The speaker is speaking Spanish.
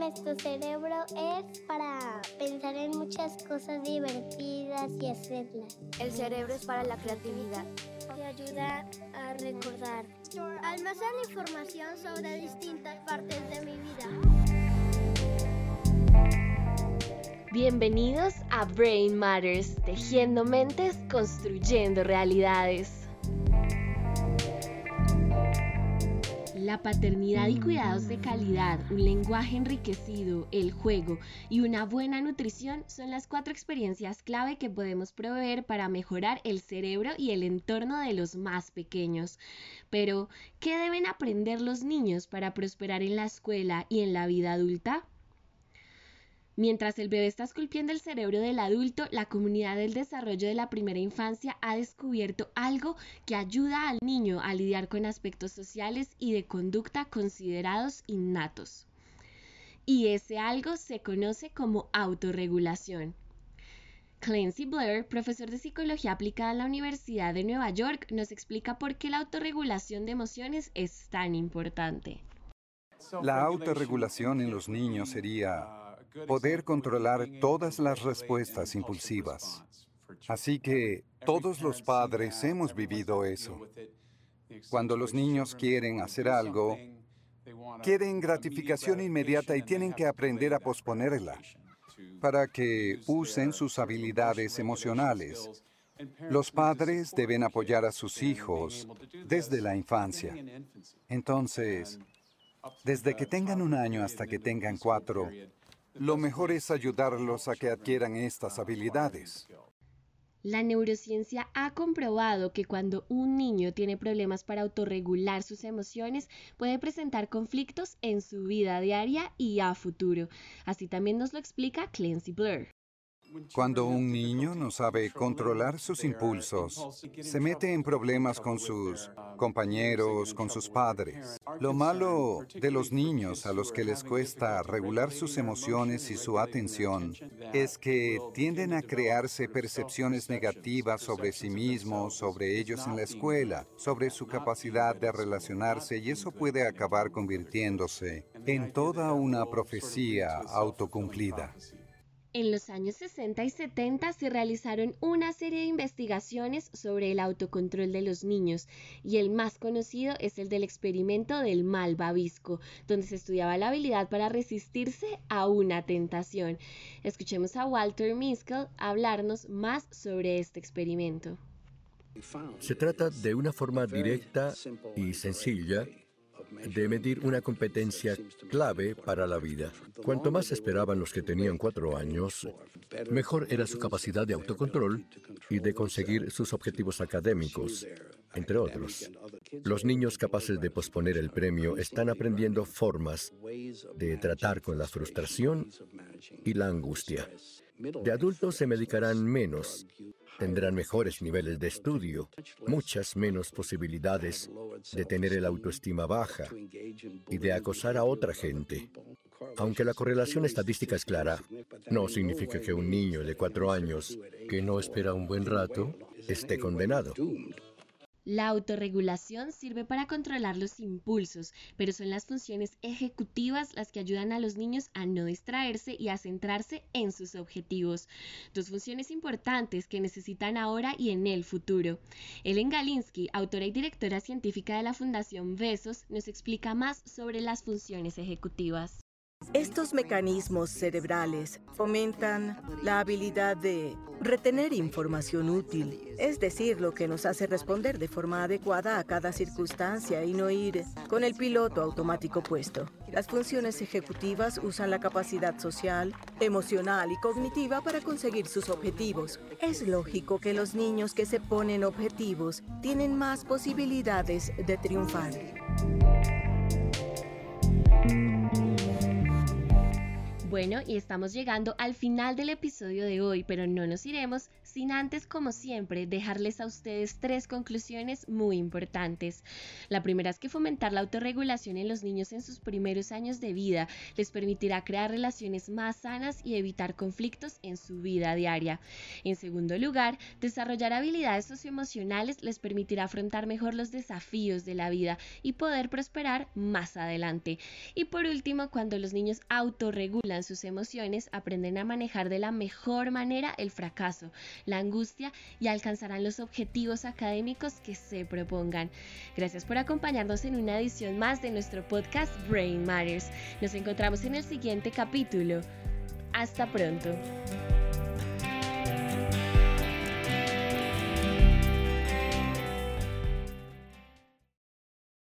Nuestro cerebro es para pensar en muchas cosas divertidas y hacerlas. El cerebro es para la creatividad. Y ayuda a recordar. Almacena información sobre distintas partes de mi vida. Bienvenidos a Brain Matters, tejiendo mentes, construyendo realidades. La paternidad y cuidados de calidad, un lenguaje enriquecido, el juego y una buena nutrición son las cuatro experiencias clave que podemos proveer para mejorar el cerebro y el entorno de los más pequeños. Pero, ¿qué deben aprender los niños para prosperar en la escuela y en la vida adulta? Mientras el bebé está esculpiendo el cerebro del adulto, la comunidad del desarrollo de la primera infancia ha descubierto algo que ayuda al niño a lidiar con aspectos sociales y de conducta considerados innatos. Y ese algo se conoce como autorregulación. Clancy Blair, profesor de psicología aplicada en la Universidad de Nueva York, nos explica por qué la autorregulación de emociones es tan importante. La autorregulación en los niños sería poder controlar todas las respuestas impulsivas. Así que todos los padres hemos vivido eso. Cuando los niños quieren hacer algo, quieren gratificación inmediata y tienen que aprender a posponerla para que usen sus habilidades emocionales. Los padres deben apoyar a sus hijos desde la infancia. Entonces, desde que tengan un año hasta que tengan cuatro, lo mejor es ayudarlos a que adquieran estas habilidades. La neurociencia ha comprobado que cuando un niño tiene problemas para autorregular sus emociones, puede presentar conflictos en su vida diaria y a futuro. Así también nos lo explica Clancy Blur. Cuando un niño no sabe controlar sus impulsos, se mete en problemas con sus compañeros, con sus padres. Lo malo de los niños a los que les cuesta regular sus emociones y su atención es que tienden a crearse percepciones negativas sobre sí mismos, sobre ellos en la escuela, sobre su capacidad de relacionarse y eso puede acabar convirtiéndose en toda una profecía autocumplida. En los años 60 y 70 se realizaron una serie de investigaciones sobre el autocontrol de los niños y el más conocido es el del experimento del malvavisco, donde se estudiaba la habilidad para resistirse a una tentación. Escuchemos a Walter Miskell hablarnos más sobre este experimento. Se trata de una forma directa y sencilla de medir una competencia clave para la vida. Cuanto más esperaban los que tenían cuatro años, mejor era su capacidad de autocontrol y de conseguir sus objetivos académicos, entre otros. Los niños capaces de posponer el premio están aprendiendo formas de tratar con la frustración y la angustia. De adultos se medicarán menos, tendrán mejores niveles de estudio, muchas menos posibilidades de tener el autoestima baja y de acosar a otra gente. Aunque la correlación estadística es clara, no significa que un niño de cuatro años que no espera un buen rato esté condenado. La autorregulación sirve para controlar los impulsos, pero son las funciones ejecutivas las que ayudan a los niños a no distraerse y a centrarse en sus objetivos. Dos funciones importantes que necesitan ahora y en el futuro. Ellen Galinsky, autora y directora científica de la Fundación Besos, nos explica más sobre las funciones ejecutivas. Estos mecanismos cerebrales fomentan la habilidad de retener información útil, es decir, lo que nos hace responder de forma adecuada a cada circunstancia y no ir con el piloto automático puesto. Las funciones ejecutivas usan la capacidad social, emocional y cognitiva para conseguir sus objetivos. Es lógico que los niños que se ponen objetivos tienen más posibilidades de triunfar. Bueno, y estamos llegando al final del episodio de hoy, pero no nos iremos sin antes, como siempre, dejarles a ustedes tres conclusiones muy importantes. La primera es que fomentar la autorregulación en los niños en sus primeros años de vida les permitirá crear relaciones más sanas y evitar conflictos en su vida diaria. En segundo lugar, desarrollar habilidades socioemocionales les permitirá afrontar mejor los desafíos de la vida y poder prosperar más adelante. Y por último, cuando los niños autorregulan sus emociones, aprenden a manejar de la mejor manera el fracaso, la angustia y alcanzarán los objetivos académicos que se propongan. Gracias por acompañarnos en una edición más de nuestro podcast Brain Matters. Nos encontramos en el siguiente capítulo. Hasta pronto.